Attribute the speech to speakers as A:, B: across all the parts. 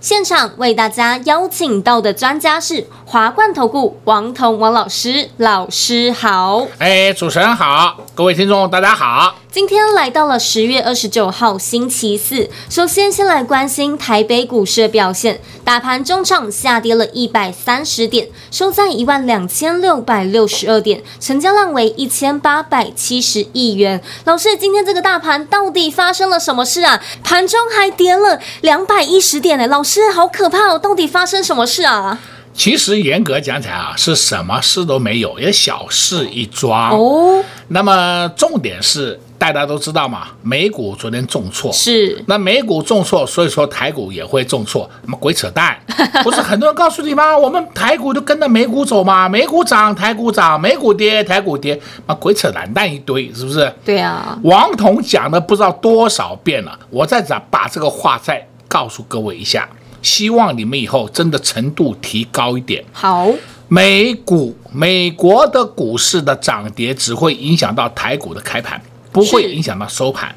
A: 现场为大家邀请到的专家是华冠投顾王彤王老师，老师好。
B: 哎，主持人好，各位听众大家好。
A: 今天来到了十月二十九号星期四，首先先来关心台北股市的表现，大盘中场下跌了一百三十点，收在一万两千六百六十二点，成交量为一千八百七十亿元。老师，今天这个大盘到底发生了什么事啊？盘中还跌了两百一十点呢，老师好可怕哦！到底发生什么事啊？
B: 其实严格讲起来啊，是什么事都没有，也小事一桩
A: 哦。
B: 那么重点是。大家都知道嘛，美股昨天重挫，
A: 是
B: 那美股重挫，所以说台股也会重挫，什么鬼扯淡？不是很多人告诉你吗？我们台股就跟着美股走嘛，美股涨台股涨，美股跌台股跌，嘛鬼扯懒蛋一堆，是不是？
A: 对啊，
B: 王彤讲了不知道多少遍了，我再讲把这个话再告诉各位一下，希望你们以后真的程度提高一点。
A: 好，
B: 美股美国的股市的涨跌只会影响到台股的开盘。不会影响到收盘。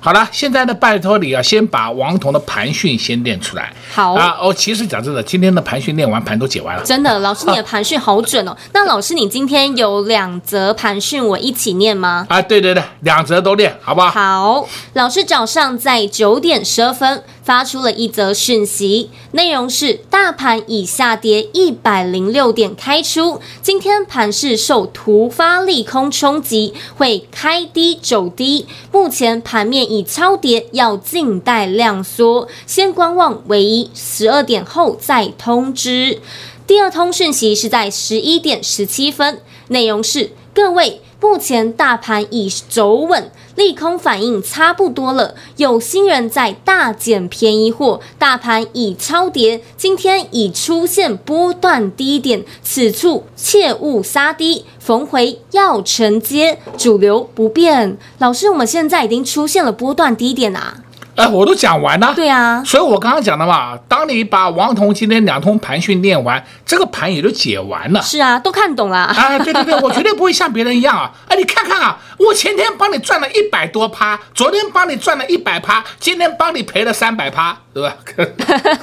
B: 好了，现在呢，拜托你啊，先把王彤的盘讯先练出来。
A: 好
B: 啊，哦，其实讲真的，今天的盘讯练完，盘都解完了。
A: 真的，老师你的盘讯好准哦。那老师，你今天有两则盘讯，我一起念吗？
B: 啊，对对对，两则都练，好不好？
A: 好，老师早上在九点十二分发出了一则讯息，内容是大盘已下跌一百零六点开出，今天盘势受突发利空冲击，会开低走低，目前盘面。已超跌，要静待量缩，先观望为宜，十二点后再通知。第二通讯息是在十一点十七分，内容是：各位，目前大盘已走稳，利空反应差不多了，有心人在大减便宜货，大盘已超跌，今天已出现波段低点，此处切勿杀低。逢回要承接，主流不变。老师，我们现在已经出现了波段低点啊！
B: 哎，我都讲完了。
A: 对啊，
B: 所以我刚刚讲的嘛，当你把王彤今天两通盘训练完，这个盘也就解完了。
A: 是啊，都看懂了。
B: 啊，对对对，我绝对不会像别人一样啊！哎，你看看啊，我前天帮你赚了一百多趴，昨天帮你赚了一百趴，今天帮你赔了三百趴，对吧？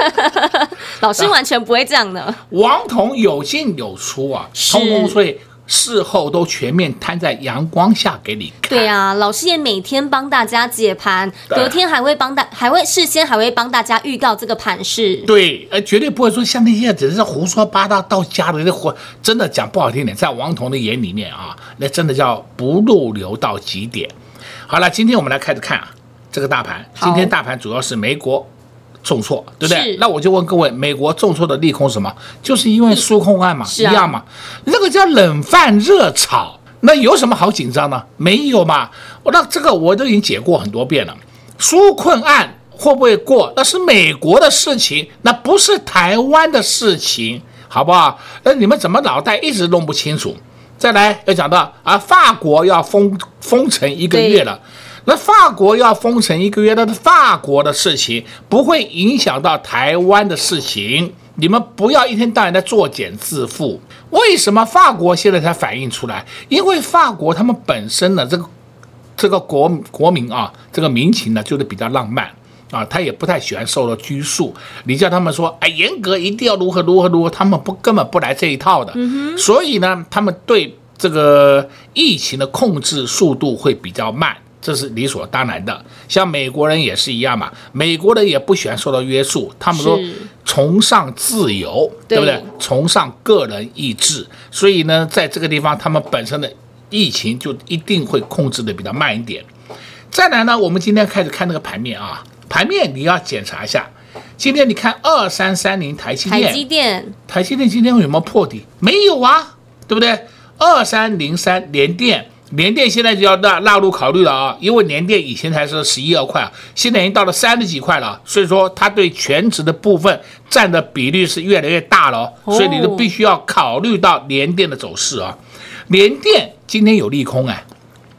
A: 老师完全不会这样的。
B: 王彤有进有出啊，通通所以。事后都全面摊在阳光下给你看。
A: 对啊，老师也每天帮大家解盘，隔天还会帮大，还会事先还会帮大家预告这个盘势。
B: 对，呃，绝对不会说像那些只是胡说八道到家的那货，真的讲不好听点，在王彤的眼里面啊，那真的叫不入流到极点。好了，今天我们来开始看啊，这个大盘，今天大盘主要是美国。重挫，对不对？那我就问各位，美国重挫的利空是什么？就是因为纾困案嘛，一样嘛。那个叫冷饭热炒，那有什么好紧张呢？没有嘛。我那这个我都已经解过很多遍了。纾困案会不会过？那是美国的事情，那不是台湾的事情，好不好？那你们怎么脑袋一直弄不清楚？再来要讲到啊，法国要封封城一个月了。那法国要封城一个月，那是法国的事情，不会影响到台湾的事情。你们不要一天到晚在作茧自缚。为什么法国现在才反映出来？因为法国他们本身呢，这个这个国国民啊，这个民情呢，就是比较浪漫啊，他也不太喜欢受到拘束。你叫他们说，哎，严格一定要如何如何如何，他们不根本不来这一套的。嗯哼。所以呢，他们对这个疫情的控制速度会比较慢。这是理所当然的，像美国人也是一样嘛。美国人也不喜欢受到约束，他们说崇尚自由，对不对？崇尚个人意志，所以呢，在这个地方，他们本身的疫情就一定会控制的比较慢一点。再来呢，我们今天开始看那个盘面啊，盘面你要检查一下。今天你看二三三零台积电，
A: 台积电，
B: 台积电今天有没有破底？没有啊，对不对？二三零三联电。联电现在就要纳纳入考虑了啊，因为联电以前才是十一二块啊，现在已经到了三十几块了，所以说它对全值的部分占的比率是越来越大了，所以你都必须要考虑到联电的走势啊。联电今天有利空哎，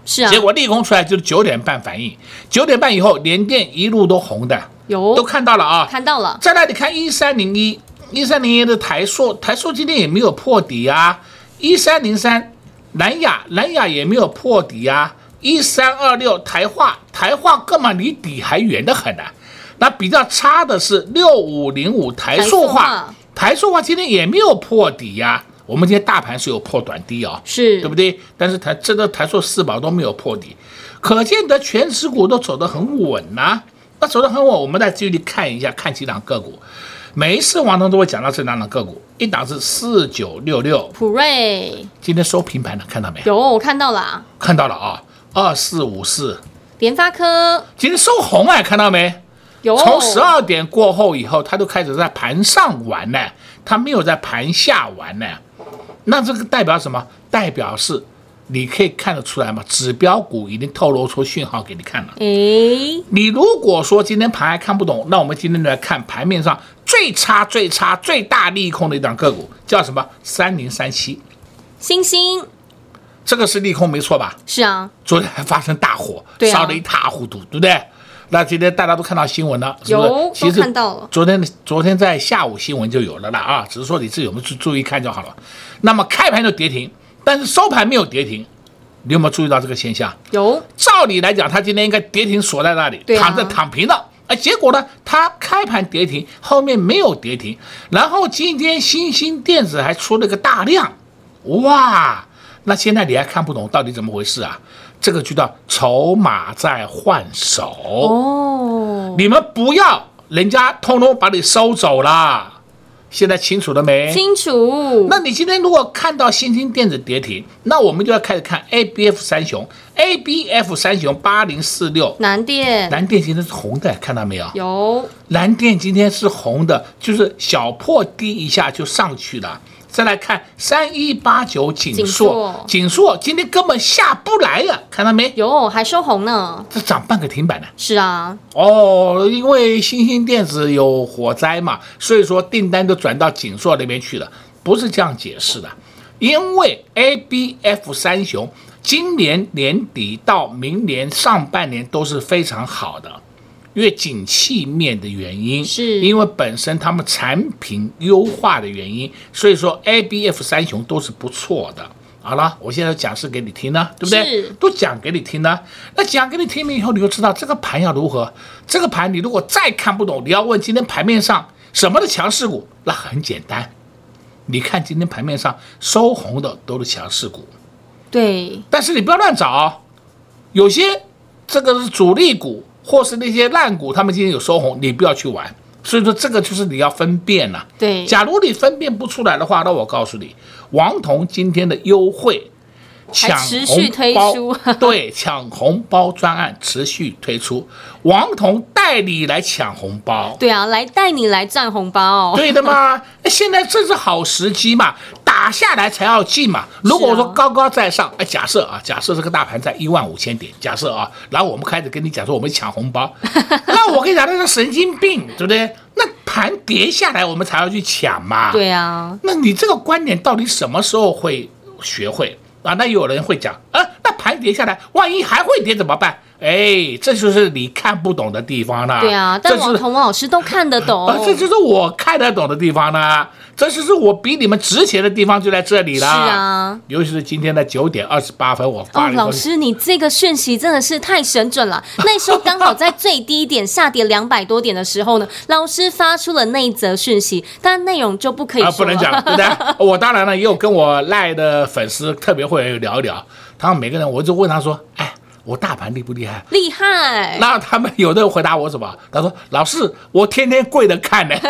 A: 是啊，
B: 结果利空出来就是九点半反应，九点半以后联电一路都红的，
A: 有
B: 都看到了啊，
A: 看到了。
B: 再来你看一三零一，一三零一的台塑，台塑今天也没有破底啊，一三零三。南亚，南亚也没有破底啊，一三二六台化，台化根本离底还远得很呢、啊。那比较差的是六五零五台塑化，台塑化今天也没有破底呀、啊。我们今天大盘是有破短低啊、哦，
A: 是
B: 对不对？但是台这个台塑四宝都没有破底，可见得全持股都走得很稳呐、啊。那走得很稳，我们再继续看一下，看几档个股。每一次王彤都会讲到这两档个股，一档是四九六六
A: 普瑞，
B: 今天收平盘了，看到没有？
A: 有，我看到了，
B: 看到了啊，二四五四，
A: 联发科
B: 今天收红哎，看到没？
A: 有，
B: 从十二点过后以后，它都开始在盘上玩呢，它没有在盘下玩呢。那这个代表什么？代表是。你可以看得出来吗？指标股已经透露出讯号给你看了。
A: 诶，
B: 你如果说今天盘还看不懂，那我们今天来看盘面上最差、最差、最大利空的一档个股，叫什么？三零三七，
A: 星星，
B: 这个是利空没错吧？
A: 是啊，
B: 昨天还发生大火，
A: 啊，
B: 烧得一塌糊涂，对不对？那今天大家都看到新闻了，是不是？
A: 有，
B: 其实
A: 看到了。
B: 昨天昨天在下午新闻就有了啦啊，只是说你自己有没有去注意看就好了。那么开盘就跌停。但是收盘没有跌停，你有没有注意到这个现象？
A: 有。照
B: 理来讲，它今天应该跌停锁在那里，
A: 啊、
B: 躺着躺平了。哎，结果呢，它开盘跌停，后面没有跌停。然后今天新兴电子还出了个大量，哇！那现在你还看不懂到底怎么回事啊？这个就叫筹码在换手哦。你们不要，人家通通把你收走了。现在清楚了没？
A: 清楚。
B: 那你今天如果看到新兴电子跌停，那我们就要开始看 A B F 三雄，A B F 三雄八零四六，
A: 南电，
B: 南电今天是红的，看到没有？
A: 有。
B: 南电今天是红的，就是小破低一下就上去了。再来看三一八九景硕，景硕今天根本下不来了，看到没？
A: 有，还收红呢。
B: 这涨半个停板呢。
A: 是啊。
B: 哦，因为新兴电子有火灾嘛，所以说订单都转到景硕那边去了，不是这样解释的。因为 ABF 三雄今年年底到明年上半年都是非常好的。因为景气面的原因，
A: 是
B: 因为本身他们产品优化的原因，所以说 A B F 三雄都是不错的。好了，我现在讲示给你听呢，对不
A: 对？
B: 都讲给你听呢。那讲给你听了以后，你就知道这个盘要如何。这个盘你如果再看不懂，你要问今天盘面上什么的强势股，那很简单，你看今天盘面上收红的都是强势股。
A: 对，
B: 但是你不要乱找，有些这个是主力股。或是那些烂股，他们今天有收红，你不要去玩。所以说这个就是你要分辨了、啊。
A: 对，
B: 假如你分辨不出来的话，那我告诉你，王彤今天的优惠抢红包，对，抢红包专案持续推出，王彤带你来抢红包。
A: 对啊，来带你来赚红包。
B: 对的嘛，现在正是好时机嘛。打下来才要进嘛。如果说高高在上，哎，假设啊，假设这个大盘在一万五千点，假设啊，然后我们开始跟你讲说我们抢红包，那我跟你讲那是神经病，对不对？那盘跌下来我们才要去抢嘛。
A: 对啊。那
B: 你这个观点到底什么时候会学会啊？那有人会讲啊，那盘跌下来，万一还会跌怎么办？哎，这就是你看不懂的地方了。
A: 对啊，但王彤老师都看得懂。
B: 啊，这就是我看得懂的地方呢。这就是我比你们值钱的地方就在这里啦。
A: 是啊，
B: 尤其是今天的九点二十八分，我发了。
A: 哦，老师，你这个讯息真的是太神准了。那时候刚好在最低点下跌两百多点的时候呢，老师发出了那一则讯息，但内容就不可以说
B: 不能讲，对不对？我当然了，也有跟我赖的粉丝特别会员聊一聊，他们每个人，我就问他说：“哎，我大盘厉不厉害？”
A: 厉害。
B: 那他们有的人回答我什么？他说：“老师，我天天跪着看呢。”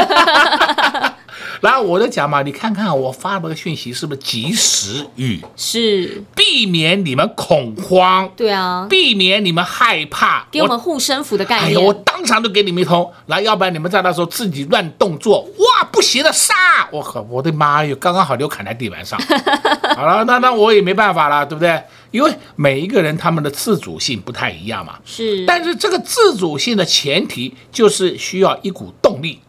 B: 然后我就讲嘛，你看看我发的讯息是不是及时雨？
A: 是，避
B: 免你们恐慌。
A: 对啊，
B: 避免你们害怕，
A: 给我们护身符的概念。
B: 哎呦，我当场就给你们一通，然后要不然你们在那时候自己乱动作，哇，不行了，杀！我靠，我的妈哟，刚刚好就砍在地板上。好了，那那我也没办法了，对不对？因为每一个人他们的自主性不太一样嘛。
A: 是，
B: 但是这个自主性的前提就是需要一股动力。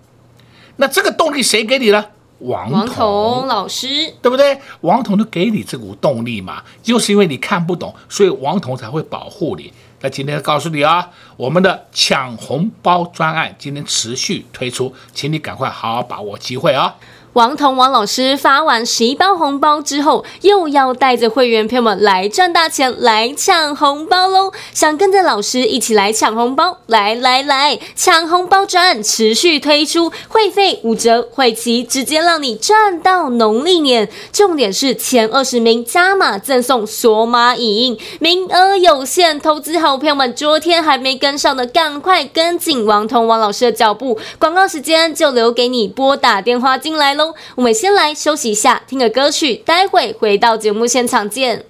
B: 那这个动力谁给你呢？王
A: 王彤老师，
B: 对不对？王彤就给你这股动力嘛，就是因为你看不懂，所以王彤才会保护你。那今天告诉你啊，我们的抢红包专案今天持续推出，请你赶快好好把握机会啊！
A: 王彤王老师发完十一包红包之后，又要带着会员朋友们来赚大钱，来抢红包喽！想跟着老师一起来抢红包，来来来，抢红包专案持续推出，会费五折，会期直接让你赚到农历年。重点是前二十名加码赠送索马影印，名额有限，投资好朋友们昨天还没跟上的，赶快跟紧王彤王老师的脚步。广告时间就留给你拨打电话进来喽。我们先来休息一下，听个歌曲，待会回到节目现场见。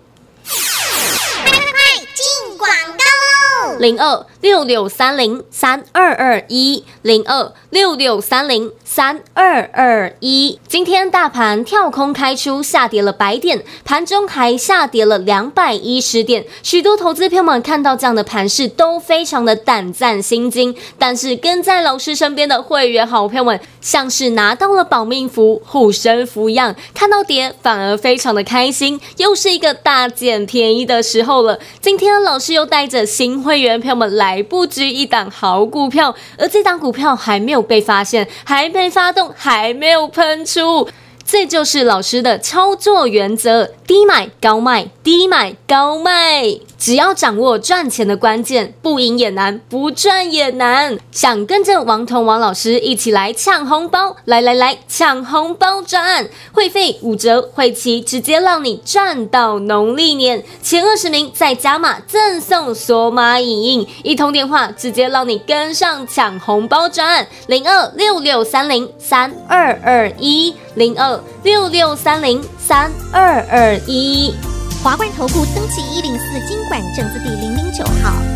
C: 快快快，进广告喽！
A: 零二六六三零三二二一零二六六三零。三二二一，今天大盘跳空开出，下跌了百点，盘中还下跌了两百一十点。许多投资朋友们看到这样的盘势，都非常的胆战心惊。但是跟在老师身边的会员好朋友们，像是拿到了保命符、护身符一样，看到跌反而非常的开心。又是一个大捡便宜的时候了。今天老师又带着新会员朋友们来布局一档好股票，而这档股票还没有被发现，还没。发动还没有喷出，这就是老师的操作原则：低买高卖，低买高卖。只要掌握赚钱的关键，不赢也难，不赚也难。想跟着王彤王老师一起来抢红包，来来来，抢红包专案，会费五折，会期直接让你赚到农历年。前二十名再加码赠送索马影印，一通电话直接让你跟上抢红包专案，零二六六三零三二二一，零二六六三零三二二一。
C: 华冠投顾登记一零四经管证字第零零九
D: 号。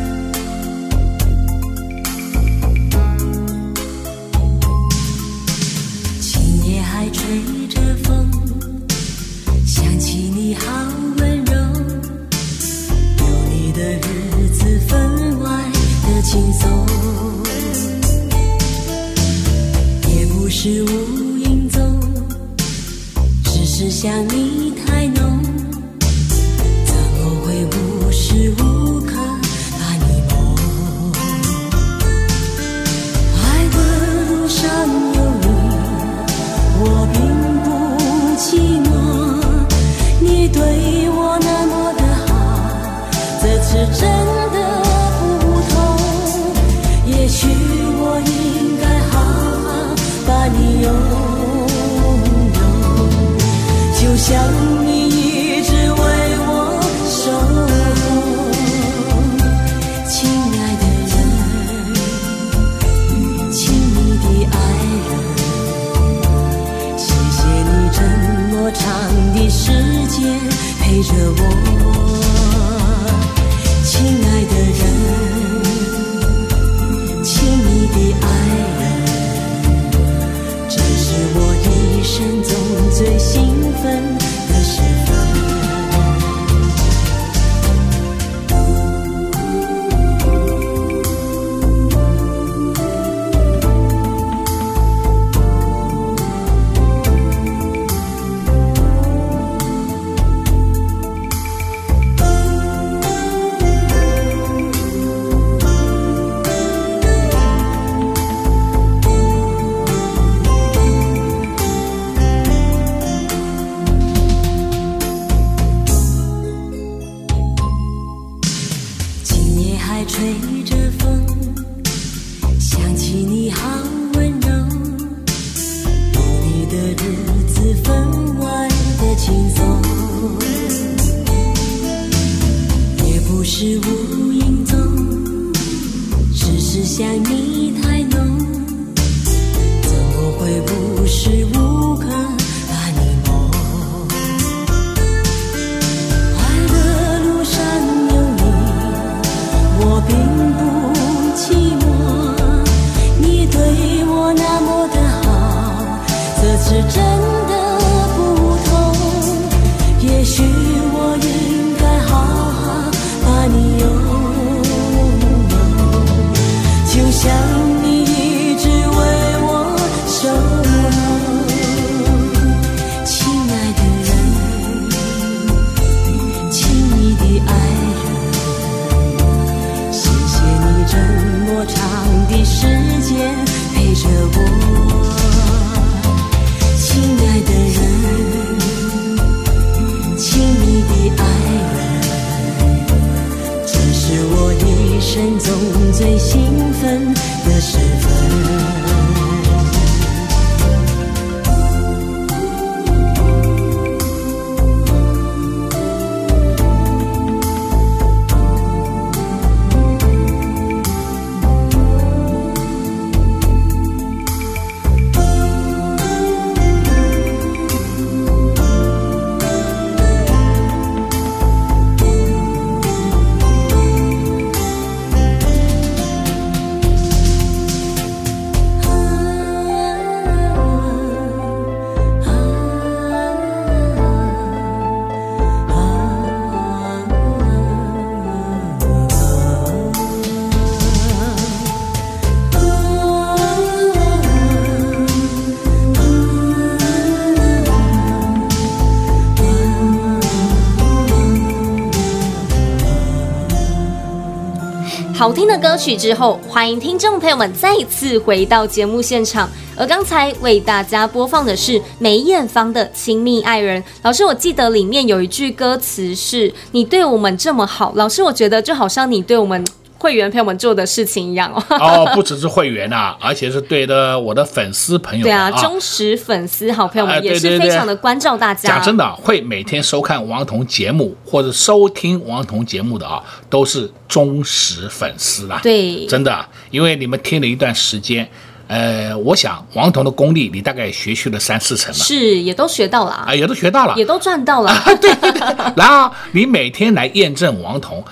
D: 好听的
A: 歌曲之后，欢迎听众朋友们再次回到节目现场。而刚才为大家播放的是梅艳芳的《亲密爱人》。老师，我记得里面有一句歌词是“你对我们这么好”。老师，我觉得就好像你对我们。会员朋友们做的事情一样哦，
B: 哦，不只是会员呐、啊，而且是对的我的粉丝朋友对啊，
A: 忠实粉丝好朋友们也是非常的关照大家。
B: 讲真的，会每天收看王彤节目或者收听王彤节目的啊，都是忠实粉丝啦。
A: 对，
B: 真的，因为你们听了一段时间，呃，我想王彤的功力你大概学去了三四成了，
A: 是，也都学到了啊，
B: 也都学到了，
A: 也都赚到了。
B: 对对对，然后你每天来验证王彤。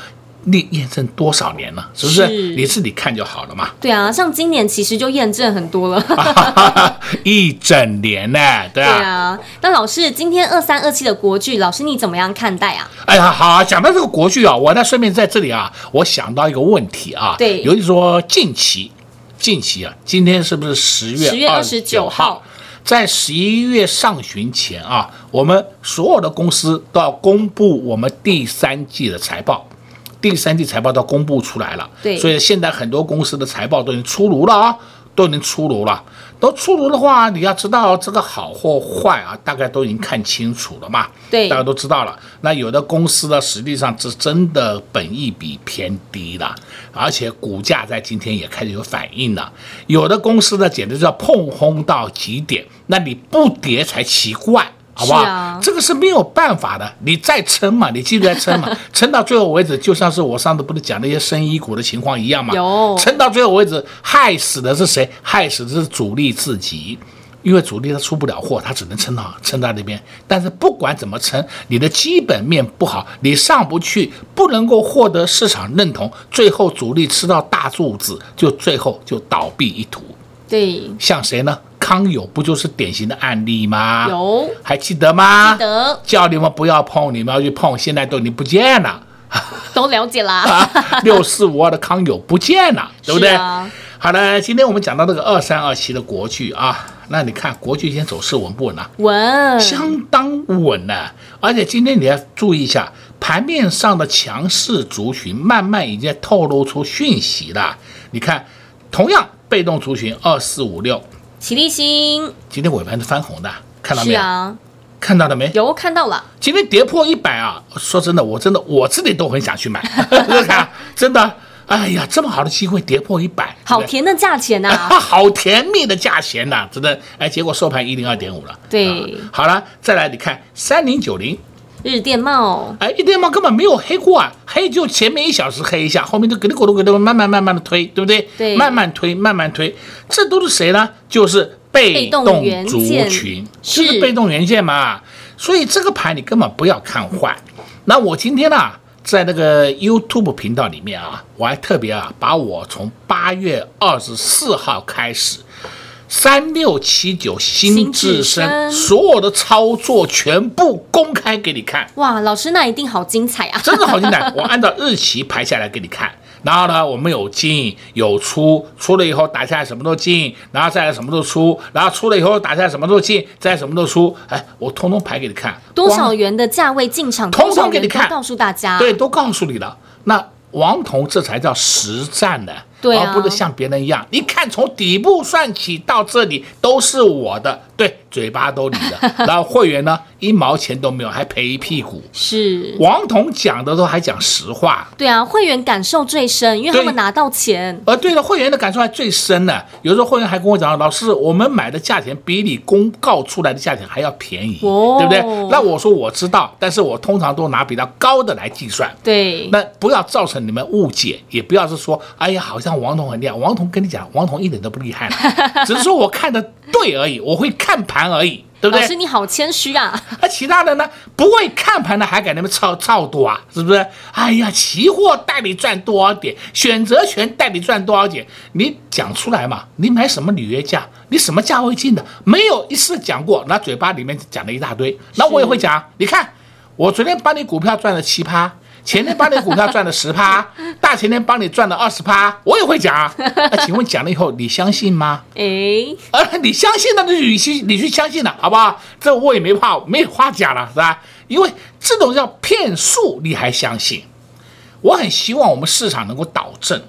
B: 你验证多少年了？是不是？是你自己看就好了嘛。
A: 对啊，像今年其实就验证很多了，
B: 一整年呢，对啊。对啊，
A: 那老师，今天二三二七的国剧，老师你怎么样看待啊？
B: 哎呀，好啊，讲到这个国剧啊，我呢顺便在这里啊，我想到一个问题啊，
A: 对，
B: 尤其说近期，近期啊，今天是不是十月十月二十九号？在十一月上旬前啊，我们所有的公司都要公布我们第三季的财报。第三季财报都公布出来了，
A: 对，
B: 所以现在很多公司的财报都已经出炉了啊，都已经出炉了。都出炉的话，你要知道这个好或坏啊，大概都已经看清楚了嘛。
A: 对，
B: 大家都知道了。那有的公司呢，实际上是真的本益比偏低了，而且股价在今天也开始有反应了。有的公司呢，简直叫碰轰到极点，那你不跌才奇怪。好不好？啊、这个是没有办法的，你再撑嘛，你继续再撑嘛，撑到最后为止，就像是我上次不是讲那些生医股的情况一样嘛。
A: 有
B: 撑到最后为止，害死的是谁？害死的是主力自己，因为主力他出不了货，他只能撑到撑到那边。但是不管怎么撑，你的基本面不好，你上不去，不能够获得市场认同，最后主力吃到大柱子，就最后就倒闭一途。
A: 对，
B: 像谁呢？康友不就是典型的案例吗？
A: 有，
B: 还记得吗？
A: 记得，
B: 叫你们不要碰，你们要去碰，现在都已经不见了。
A: 都了解啦。
B: 六四五二的康友不见了，对不对？
A: 啊、
B: 好了，今天我们讲到这个二三二七的国剧啊，那你看国剧今天走势稳不稳呢？
A: 稳，
B: 相当稳呢。而且今天你要注意一下，盘面上的强势族群慢慢已经透露出讯息了。你看，同样被动族群二四五六。
A: 奇力新
B: 今天尾盘是翻红的，看到没有？看到了没？
A: 有看到了。
B: 今天跌破一百啊！说真的，我真的我自己都很想去买，看，真的，哎呀，这么好的机会跌破一百，
A: 好甜的价钱呐、啊，
B: 好甜蜜的价钱呐、啊，真的，哎，结果收盘一零二点五了。
A: 对、
B: 啊，好了，再来你看三零九零。
A: 日电贸，
B: 哎，日电贸根本没有黑过啊，黑就前面一小时黑一下，后面就给你咕噜咕噜慢慢慢慢的推，对不对？
A: 对，
B: 慢慢推，慢慢推，这都是谁呢？就是被动族群，就是被动元件嘛。所以这个盘你根本不要看坏。那我今天呢、啊，在那个 YouTube 频道里面啊，我还特别啊，把我从八月二十四号开始。三六七九新至深所有的操作全部公开给你看。
A: 哇，老师那一定好精彩啊！
B: 真的好精彩，我按照日期排下来给你看。然后呢，我们有进有出，出了以后打下来什么都进，然后再来什么都出，然后出了以后打下来什么都进，再什么都出。哎，我通通排给你看，
A: 多少元的价位进场，
B: 通通给你看，
A: 告诉大家。
B: 对，都告诉你了。那王彤这才叫实战的。
A: 对啊，
B: 而不是像别人一样，你看从底部算起到这里都是我的，对，嘴巴都你的，然后会员呢一毛钱都没有，还赔一屁股。
A: 是
B: 王彤讲的都还讲实话。
A: 对啊，会员感受最深，因为他们拿到钱。
B: 呃，对了，会员的感受还最深呢。有时候会员还跟我讲，老师，我们买的价钱比你公告出来的价钱还要便宜，
A: 哦，
B: 对不对？那我说我知道，但是我通常都拿比较高的来计算。
A: 对，
B: 那不要造成你们误解，也不要是说，哎呀，好像。王彤很厉害，王彤跟你讲，王彤一点都不厉害，只是说我看的对而已，我会看盘而已，对不对？
A: 老师你好谦虚啊！
B: 那其他的呢？不会看盘的还敢那么操操多啊？是不是？哎呀，期货带你赚多少点，选择权带你赚多少点，你讲出来嘛？你买什么履约价？你什么价位进的？没有一次讲过，那嘴巴里面讲了一大堆，那我也会讲。你看，我昨天帮你股票赚了七趴。前天帮你股票赚了十趴，大前天帮你赚了二十趴，我也会讲。那请问讲了以后你相信吗？
A: 哎，
B: 呃，你相信那就你去你去相信了，好不好？这我也没话没话讲了，是吧？因为这种叫骗术，你还相信？我很希望我们市场能够导正，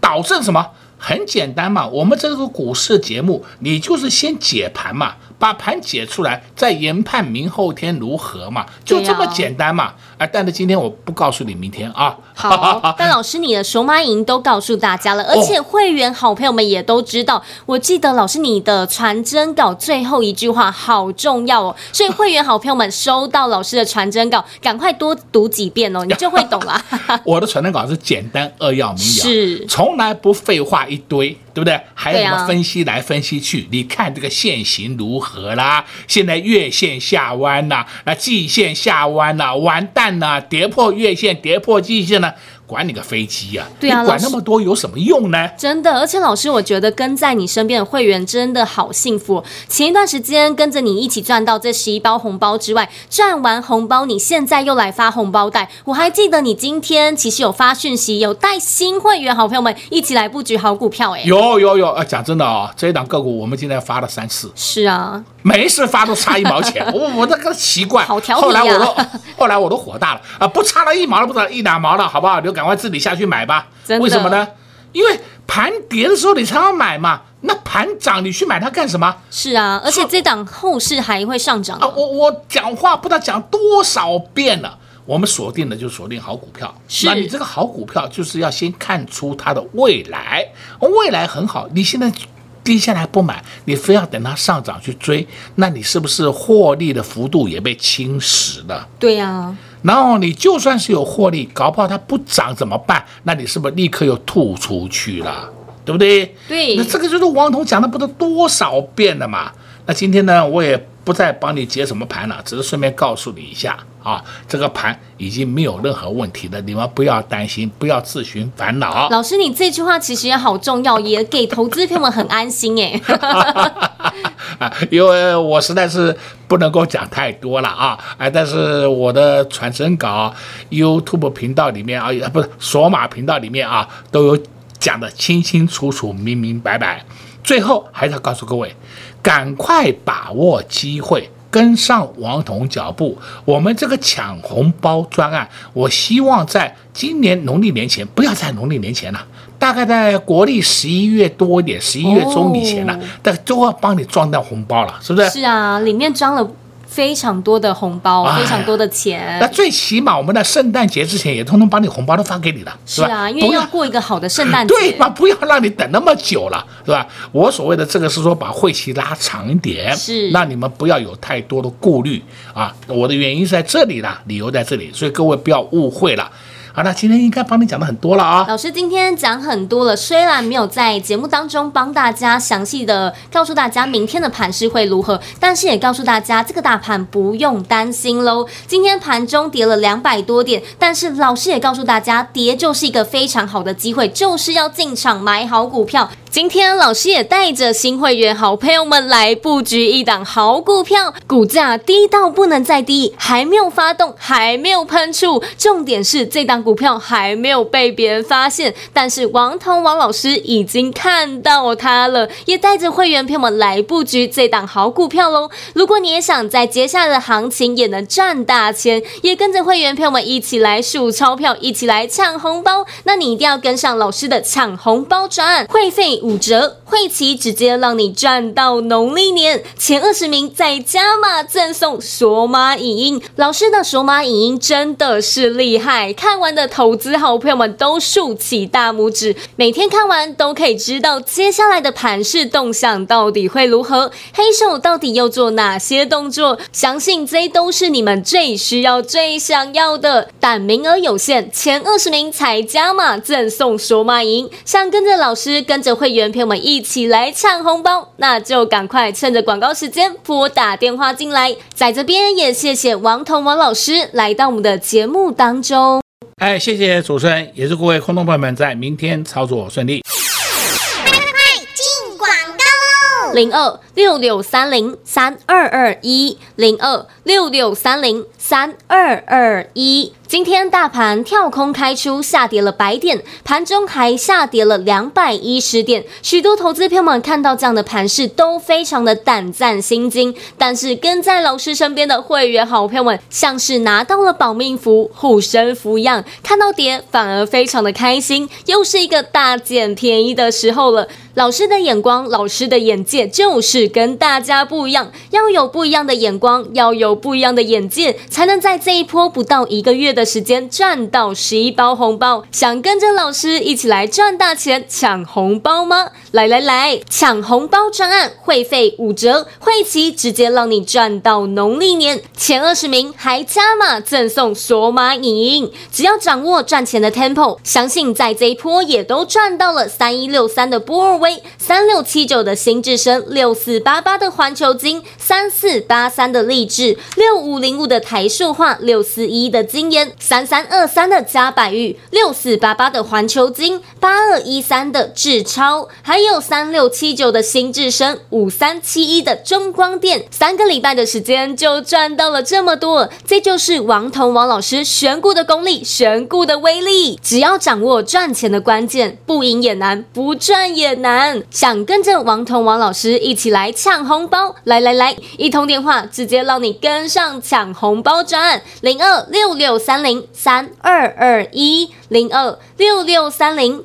B: 导正什么？很简单嘛，我们这个股市节目，你就是先解盘嘛，把盘解出来，再研判明后天如何嘛，就这么简单嘛。啊，但是今天我不告诉你明天啊。
A: 好，但老师你的手码影都告诉大家了，而且会员好朋友们也都知道。哦、我记得老师你的传真稿最后一句话好重要哦，所以会员好朋友们收到老师的传真稿，赶快多读几遍哦，你就会懂了。
B: 我的传真稿是简单扼要明了，
A: 是
B: 从来不废话一堆。对不对？还有什么分析来分析去？啊、你看这个线型如何啦？现在月线下弯呐，那季线下弯呐，完蛋呢，跌破月线，跌破季线呢。管你个飞机呀！对啊，你管那么多有什么用呢？
A: 真的，而且老师，我觉得跟在你身边的会员真的好幸福。前一段时间跟着你一起赚到这十一包红包之外，赚完红包，你现在又来发红包袋。我还记得你今天其实有发讯息，有带新会员好朋友们一起来布局好股票。哎，
B: 有有有，呃，讲真的啊，这一档个股我们今天发了三次。
A: 是啊。
B: 没事发都差一毛钱，我我这个奇怪。
A: 好调皮啊。
B: 后来我都后来我都火大了啊！不差了一毛了，不差一两毛了，好不好？你就赶快自己下去买吧。为什么呢？因为盘跌的时候你才要买嘛。那盘涨你去买它干什么？
A: 是啊，而且这档后市还会上涨啊！
B: 我我讲话不知道讲多少遍了。我们锁定的就锁定好股票。那你这个好股票就是要先看出它的未来，未来很好。你现在。跌下来不买，你非要等它上涨去追，那你是不是获利的幅度也被侵蚀了？
A: 对呀、啊。
B: 然后你就算是有获利，搞不好它不涨怎么办？那你是不是立刻又吐出去了？对不对？
A: 对。
B: 那这个就是王彤讲的不知道多少遍了嘛。那今天呢，我也不再帮你解什么盘了，只是顺便告诉你一下。啊，这个盘已经没有任何问题了，你们不要担心，不要自寻烦恼。
A: 老师，你这句话其实也好重要，也给投资朋友们很安心哎。
B: 啊，因为我实在是不能够讲太多了啊，哎，但是我的传真稿 YouTube 频道里面啊，不是索马频道里面啊，都有讲的清清楚楚、明明白白。最后还是要告诉各位，赶快把握机会。跟上王彤脚步，我们这个抢红包专案，我希望在今年农历年前，不要在农历年前了，大概在国历十一月多一点，十一月中以前了，但都要帮你装到红包了，是不是？
A: 是啊，里面装了。非常多的红包，非常多的钱。哎、
B: 那最起码我们在圣诞节之前也通通把你红包都发给你了，是吧？
A: 是啊，因为要过一个好的圣诞节。
B: 对吧？不要让你等那么久了，是吧？我所谓的这个是说把会期拉长一点，
A: 是
B: 让你们不要有太多的顾虑啊。我的原因是在这里啦，理由在这里，所以各位不要误会了。好，那今天应该帮你讲的很多了啊。
A: 老师今天讲很多了，虽然没有在节目当中帮大家详细的告诉大家明天的盘势会如何，但是也告诉大家这个大盘不用担心喽。今天盘中跌了两百多点，但是老师也告诉大家，跌就是一个非常好的机会，就是要进场买好股票。今天老师也带着新会员好朋友们来布局一档好股票，股价低到不能再低，还没有发动，还没有喷出，重点是这档股票还没有被别人发现，但是王彤王老师已经看到它了，也带着会员朋友们来布局这档好股票喽。如果你也想在接下来的行情也能赚大钱，也跟着会员朋友们一起来数钞票，一起来抢红包，那你一定要跟上老师的抢红包专案，会费。五折，会期直接让你赚到农历年，前二十名再加码赠送索马影音。老师的索马影音真的是厉害，看完的投资好朋友们都竖起大拇指。每天看完都可以知道接下来的盘势动向到底会如何，黑手到底又做哪些动作？相信这都是你们最需要、最想要的。但名额有限，前二十名才加码赠送索马影音。想跟着老师，跟着会。会员朋友们一起来抢红包，那就赶快趁着广告时间拨打电话进来。在这边也谢谢王彤王老师来到我们的节目当中。
B: 哎，谢谢主持人，也祝各位观众朋友们在明天操作顺利。
C: 快快进广告喽！
A: 零二。六六三零三二二一零二六六三零三二二一。今天大盘跳空开出，下跌了百点，盘中还下跌了两百一十点。许多投资朋友们看到这样的盘势，都非常的胆战心惊。但是跟在老师身边的会员好朋友们，像是拿到了保命符、护身符一样，看到跌反而非常的开心，又是一个大捡便宜的时候了。老师的眼光，老师的眼界就是跟大家不一样，要有不一样的眼光，要有不一样的眼界，才能在这一波不到一个月的时间赚到十一包红包。想跟着老师一起来赚大钱、抢红包吗？来来来，抢红包专案，会费五折，会期直接让你赚到农历年，前二十名还加码赠送索马影音，只要掌握赚钱的 tempo，相信在这一波也都赚到了三一六三的波尔。威三六七九的新至升，六四八八的环球金，三四八三的励志，六五零五的台塑化，六四一的金研，三三二三的加百玉，六四八八的环球金，八二一三的智超，还有三六七九的新智深，五三七一的中光电，三个礼拜的时间就赚到了这么多，这就是王彤王老师选股的功力，选股的威力。只要掌握赚钱的关键，不赢也难，不赚也难。想跟着王彤王老师一起来抢红包，来来来，一通电话直接让你跟上抢红包赚，零二六六三零三二二一，零二六六三零